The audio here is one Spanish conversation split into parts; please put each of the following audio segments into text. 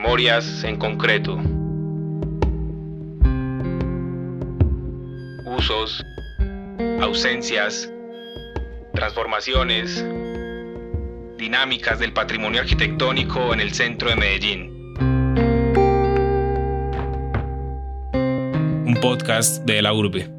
Memorias en concreto. Usos, ausencias, transformaciones, dinámicas del patrimonio arquitectónico en el centro de Medellín. Un podcast de la urbe.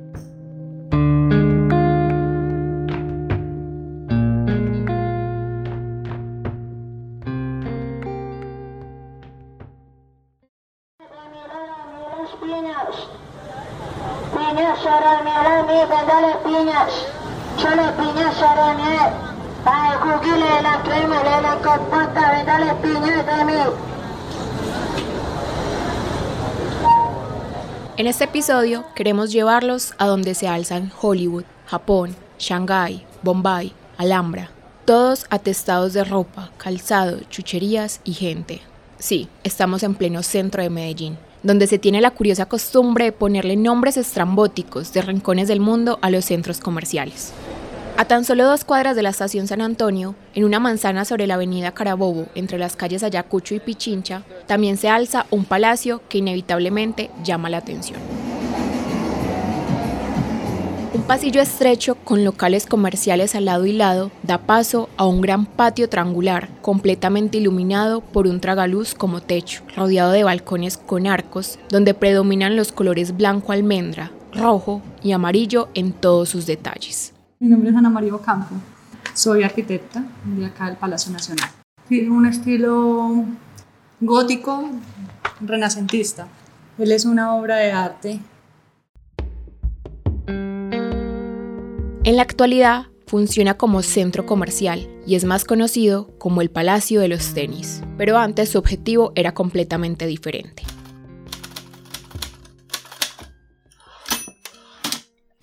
En este episodio queremos llevarlos a donde se alzan Hollywood, Japón, Shanghái, Bombay, Alhambra, todos atestados de ropa, calzado, chucherías y gente. Sí, estamos en pleno centro de Medellín, donde se tiene la curiosa costumbre de ponerle nombres estrambóticos de rincones del mundo a los centros comerciales. A tan solo dos cuadras de la estación San Antonio, en una manzana sobre la avenida Carabobo, entre las calles Ayacucho y Pichincha, también se alza un palacio que inevitablemente llama la atención. Un pasillo estrecho con locales comerciales al lado y lado da paso a un gran patio triangular completamente iluminado por un tragaluz como techo, rodeado de balcones con arcos donde predominan los colores blanco almendra, rojo y amarillo en todos sus detalles. Mi nombre es Ana María Ocampo, soy arquitecta de acá del Palacio Nacional. Tiene un estilo gótico renacentista. Él es una obra de arte. En la actualidad funciona como centro comercial y es más conocido como el Palacio de los Tenis, pero antes su objetivo era completamente diferente.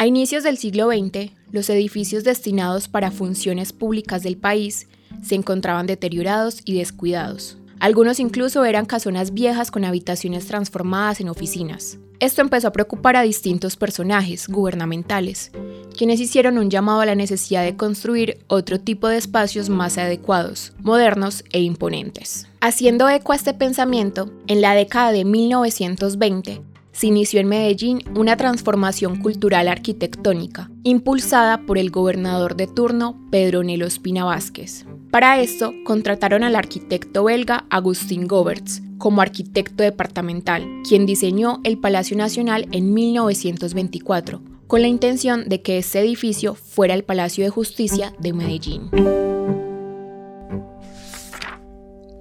A inicios del siglo XX, los edificios destinados para funciones públicas del país se encontraban deteriorados y descuidados. Algunos incluso eran casonas viejas con habitaciones transformadas en oficinas. Esto empezó a preocupar a distintos personajes gubernamentales, quienes hicieron un llamado a la necesidad de construir otro tipo de espacios más adecuados, modernos e imponentes. Haciendo eco a este pensamiento, en la década de 1920 se inició en Medellín una transformación cultural arquitectónica, impulsada por el gobernador de turno Pedro Nelo Espina Vázquez. Para esto, contrataron al arquitecto belga Agustín Goberts como arquitecto departamental, quien diseñó el Palacio Nacional en 1924, con la intención de que este edificio fuera el Palacio de Justicia de Medellín.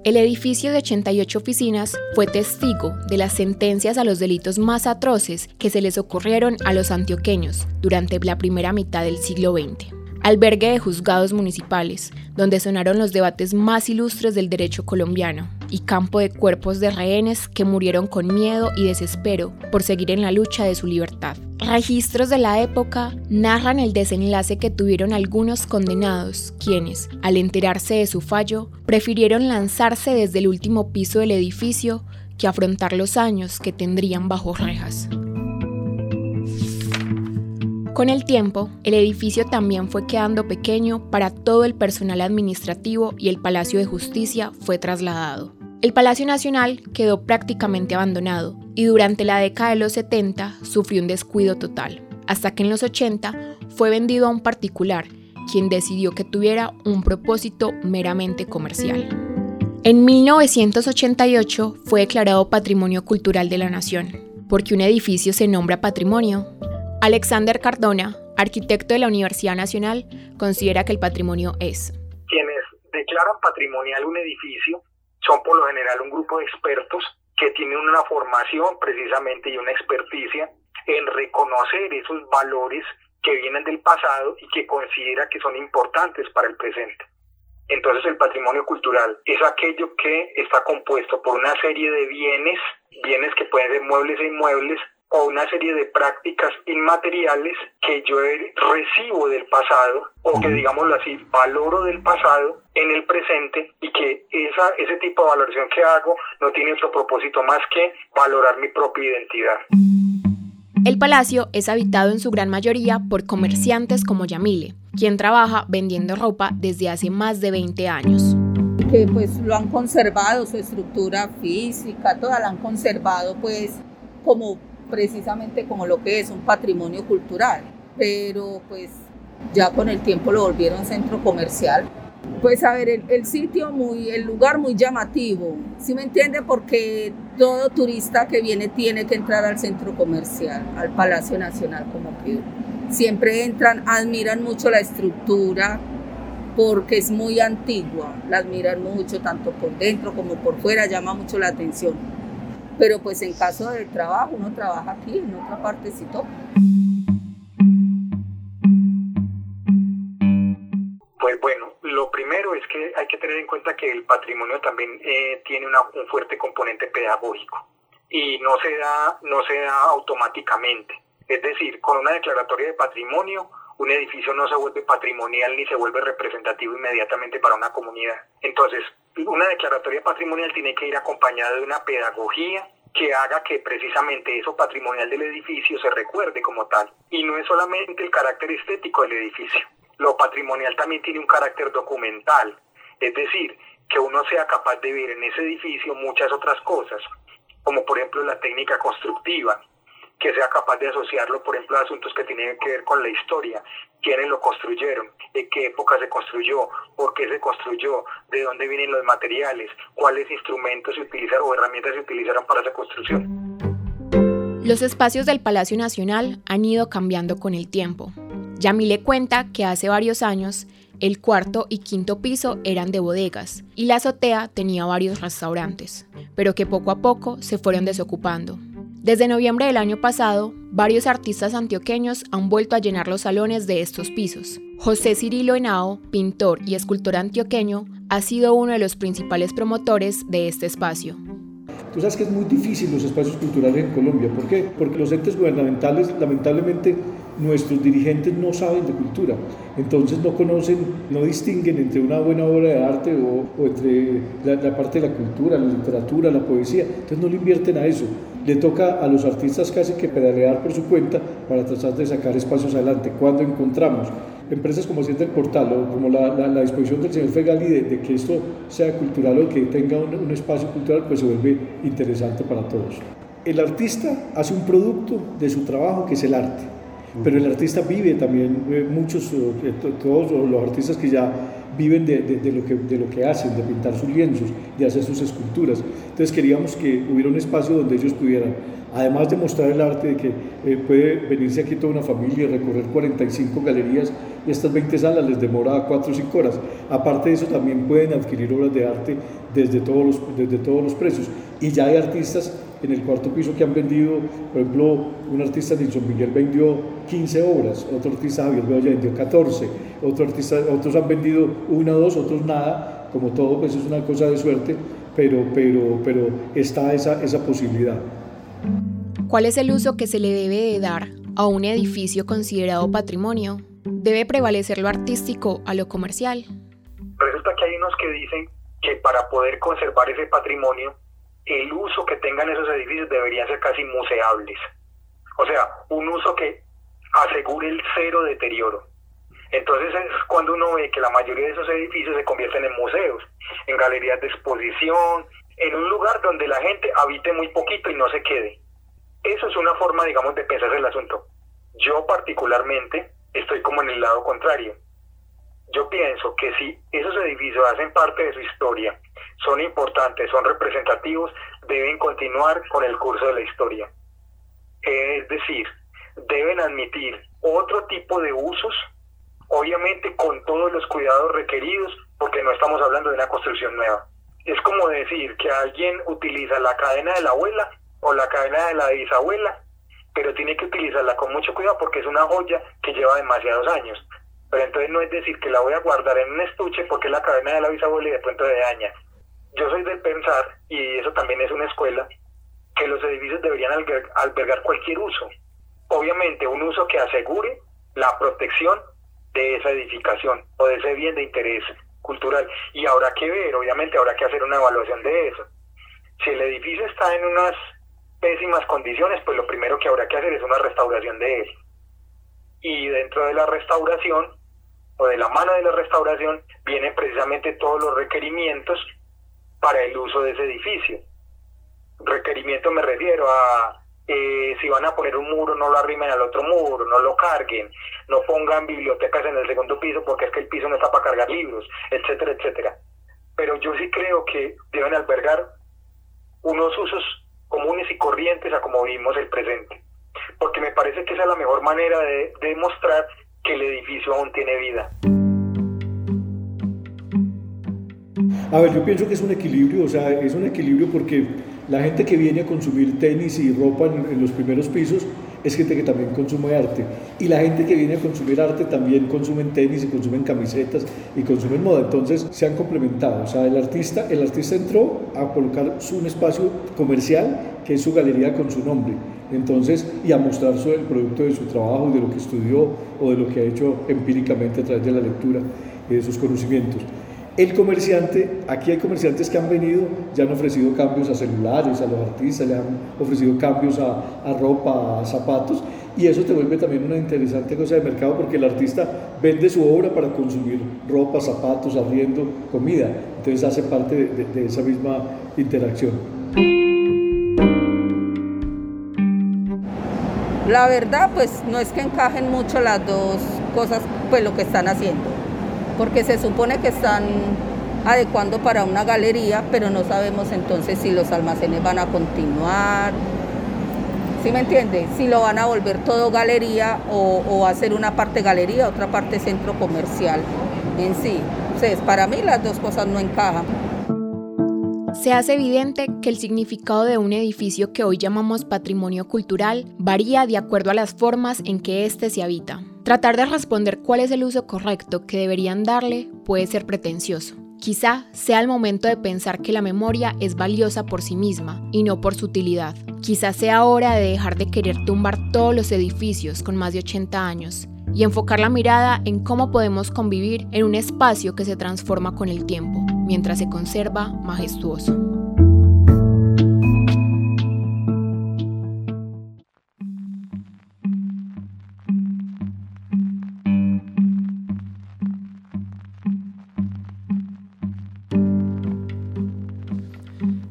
El edificio de 88 oficinas fue testigo de las sentencias a los delitos más atroces que se les ocurrieron a los antioqueños durante la primera mitad del siglo XX. Albergue de juzgados municipales, donde sonaron los debates más ilustres del derecho colombiano, y campo de cuerpos de rehenes que murieron con miedo y desespero por seguir en la lucha de su libertad. Registros de la época narran el desenlace que tuvieron algunos condenados, quienes, al enterarse de su fallo, prefirieron lanzarse desde el último piso del edificio que afrontar los años que tendrían bajo rejas. Con el tiempo, el edificio también fue quedando pequeño para todo el personal administrativo y el Palacio de Justicia fue trasladado. El Palacio Nacional quedó prácticamente abandonado y durante la década de los 70 sufrió un descuido total, hasta que en los 80 fue vendido a un particular, quien decidió que tuviera un propósito meramente comercial. En 1988 fue declarado Patrimonio Cultural de la Nación, porque un edificio se nombra patrimonio Alexander Cardona, arquitecto de la Universidad Nacional, considera que el patrimonio es. Quienes declaran patrimonial un edificio son por lo general un grupo de expertos que tienen una formación precisamente y una experticia en reconocer esos valores que vienen del pasado y que considera que son importantes para el presente. Entonces el patrimonio cultural es aquello que está compuesto por una serie de bienes, bienes que pueden ser muebles e inmuebles, o una serie de prácticas inmateriales que yo recibo del pasado o que digámoslo así, valoro del pasado en el presente y que esa, ese tipo de valoración que hago no tiene otro propósito más que valorar mi propia identidad. El palacio es habitado en su gran mayoría por comerciantes como Yamile, quien trabaja vendiendo ropa desde hace más de 20 años. que pues lo han conservado, su estructura física, toda la han conservado pues como precisamente como lo que es un patrimonio cultural, pero pues ya con el tiempo lo volvieron centro comercial. Pues a ver, el, sitio muy, el lugar muy llamativo, ¿sí me entiende? Porque todo turista que viene tiene que entrar al centro comercial, al Palacio Nacional como que siempre entran, admiran mucho la estructura porque es muy antigua, la admiran mucho tanto por dentro como por fuera, llama mucho la atención. Pero pues en caso del trabajo, uno trabaja aquí, en otra parte sí toca. Pues bueno, lo primero es que hay que tener en cuenta que el patrimonio también eh, tiene un fuerte componente pedagógico y no se da, no se da automáticamente. Es decir, con una declaratoria de patrimonio, un edificio no se vuelve patrimonial ni se vuelve representativo inmediatamente para una comunidad. Entonces, una declaratoria patrimonial tiene que ir acompañada de una pedagogía que haga que precisamente eso patrimonial del edificio se recuerde como tal. Y no es solamente el carácter estético del edificio, lo patrimonial también tiene un carácter documental, es decir, que uno sea capaz de ver en ese edificio muchas otras cosas, como por ejemplo la técnica constructiva, que sea capaz de asociarlo, por ejemplo, a asuntos que tienen que ver con la historia, quiénes lo construyeron, en qué época se construyó, por qué se construyó, de dónde vienen los materiales, cuáles instrumentos se utilizaron o herramientas se utilizaron para esa construcción. Los espacios del Palacio Nacional han ido cambiando con el tiempo. Yamile cuenta que hace varios años el cuarto y quinto piso eran de bodegas y la azotea tenía varios restaurantes, pero que poco a poco se fueron desocupando. Desde noviembre del año pasado, varios artistas antioqueños han vuelto a llenar los salones de estos pisos. José Cirilo Henao, pintor y escultor antioqueño, ha sido uno de los principales promotores de este espacio. Tú sabes que es muy difícil los espacios culturales en Colombia. ¿Por qué? Porque los entes gubernamentales, lamentablemente, nuestros dirigentes no saben de cultura. Entonces no conocen, no distinguen entre una buena obra de arte o, entre la, parte de la cultura, la literatura, la poesía. Entonces no le invierten a eso le toca a los artistas casi que pedalear por su cuenta para tratar de sacar espacios adelante. Cuando encontramos empresas como Siente el Portal o como la, la, disposición del señor Fegali de, que esto sea cultural o que tenga un, un espacio cultural, pues se vuelve interesante para todos. El artista hace un producto de su trabajo que es el arte, pero el artista vive también, eh, muchos, eh, todos los artistas que ya viven de, de, lo que, de lo que hacen, de pintar sus lienzos, de hacer sus esculturas. Entonces queríamos que hubiera un espacio donde ellos pudieran, además de mostrar el arte, de que eh, puede venirse aquí toda una familia, recorrer 45 galerías y estas 20 salas les demora 4 o 5 horas. Aparte de eso también pueden adquirir obras de arte desde todos los, desde todos los precios. Y ya hay artistas en el cuarto piso que han vendido, por ejemplo, un artista Nilson Miguel vendió 15 obras, otro artista Javier Bedoya vendió 14, otro artista, otros han vendido una o dos, otros nada, como todo pues es una cosa de suerte, pero, pero, pero está esa, esa posibilidad. ¿Cuál es el uso que se le debe de dar a un edificio considerado patrimonio? ¿Debe prevalecer lo artístico a lo comercial? Resulta que hay unos que dicen que para poder conservar ese patrimonio el uso que tengan esos edificios debería ser casi museables. O sea, un uso que asegure el cero deterioro. Entonces es cuando uno ve que la mayoría de esos edificios se convierten en museos, en galerías de exposición, en un lugar donde la gente habite muy poquito y no se quede. Eso es una forma, digamos, de pensar el asunto. Yo particularmente estoy como en el lado contrario. Yo pienso que si esos edificios hacen parte de su historia son importantes, son representativos, deben continuar con el curso de la historia. Es decir, deben admitir otro tipo de usos, obviamente con todos los cuidados requeridos, porque no estamos hablando de una construcción nueva. Es como decir que alguien utiliza la cadena de la abuela o la cadena de la bisabuela, pero tiene que utilizarla con mucho cuidado porque es una joya que lleva demasiados años. Pero entonces no es decir que la voy a guardar en un estuche porque es la cadena de la bisabuela y de pronto de daña yo soy de pensar, y eso también es una escuela, que los edificios deberían albergar cualquier uso. Obviamente un uso que asegure la protección de esa edificación o de ese bien de interés cultural. Y habrá que ver, obviamente habrá que hacer una evaluación de eso. Si el edificio está en unas pésimas condiciones, pues lo primero que habrá que hacer es una restauración de él. Y dentro de la restauración, o de la mano de la restauración vienen precisamente todos los requerimientos para el uso de ese edificio. Requerimiento me refiero a eh, si van a poner un muro no lo arrimen al otro muro, no lo carguen, no pongan bibliotecas en el segundo piso porque es que el piso no está para cargar libros, etcétera, etcétera. Pero yo sí creo que deben albergar unos usos comunes y corrientes a como vivimos el presente, porque me parece que esa es la mejor manera de demostrar que el edificio aún tiene vida. A ver, yo pienso que es un equilibrio, o sea, es un equilibrio porque la gente que viene a consumir tenis y ropa en, los primeros pisos es gente que también consume arte. Y la gente que viene a consumir arte también consumen tenis y consumen camisetas y consumen moda. Entonces se han complementado. O sea, el artista, el artista entró a colocar un espacio comercial que es su galería con su nombre. Entonces, y a mostrar su, el producto de su trabajo, de lo que estudió o de lo que ha hecho empíricamente a través de la lectura y de sus conocimientos. El comerciante, aquí hay comerciantes que han venido, ya han ofrecido cambios a celulares, a los artistas, le han ofrecido cambios a, a, ropa, a zapatos, y eso te vuelve también una interesante cosa de mercado porque el artista vende su obra para consumir ropa, zapatos, arriendo, comida, entonces hace parte de, de esa misma interacción. La verdad, pues no es que encajen mucho las dos cosas, pues lo que están haciendo porque se supone que están adecuando para una galería, pero no sabemos entonces si los almacenes van a continuar. ¿Sí me entiende? Si lo van a volver todo galería o, o hacer una parte galería, otra parte centro comercial en sí. Entonces, para mí las dos cosas no encajan. Se hace evidente que el significado de un edificio que hoy llamamos patrimonio cultural varía de acuerdo a las formas en que éste se habita. Tratar de responder cuál es el uso correcto que deberían darle puede ser pretencioso. Quizá sea el momento de pensar que la memoria es valiosa por sí misma y no por su utilidad. Quizá sea hora de dejar de querer tumbar todos los edificios con más de 80 años y enfocar la mirada en cómo podemos convivir en un espacio que se transforma con el tiempo, mientras se conserva majestuoso.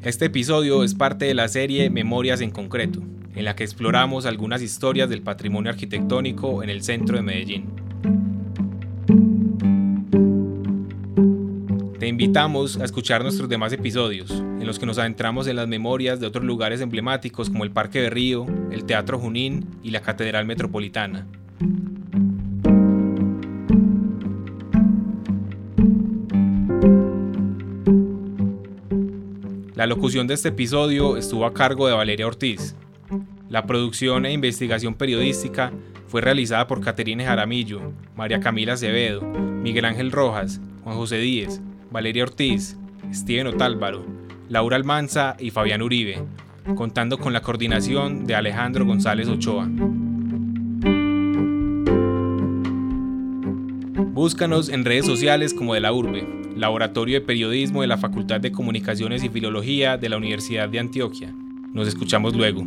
Este episodio es parte de la serie Memorias en Concreto, en la que exploramos algunas historias del patrimonio arquitectónico en el centro de Medellín. Te invitamos a escuchar nuestros demás episodios, en los que nos adentramos en las memorias de otros lugares emblemáticos como el Parque de Río, el Teatro Junín y la Catedral Metropolitana. La locución de este episodio estuvo a cargo de Valeria Ortiz. La producción e investigación periodística fue realizada por Caterine Jaramillo, María Camila Acevedo, Miguel Ángel Rojas, Juan José Díez, Valeria Ortiz, Steven Otálvaro, Laura Almanza y Fabián Uribe, contando con la coordinación de Alejandro González Ochoa. Búscanos en redes sociales como de la Urbe, Laboratorio de Periodismo de la Facultad de Comunicaciones y Filología de la Universidad de Antioquia. Nos escuchamos luego.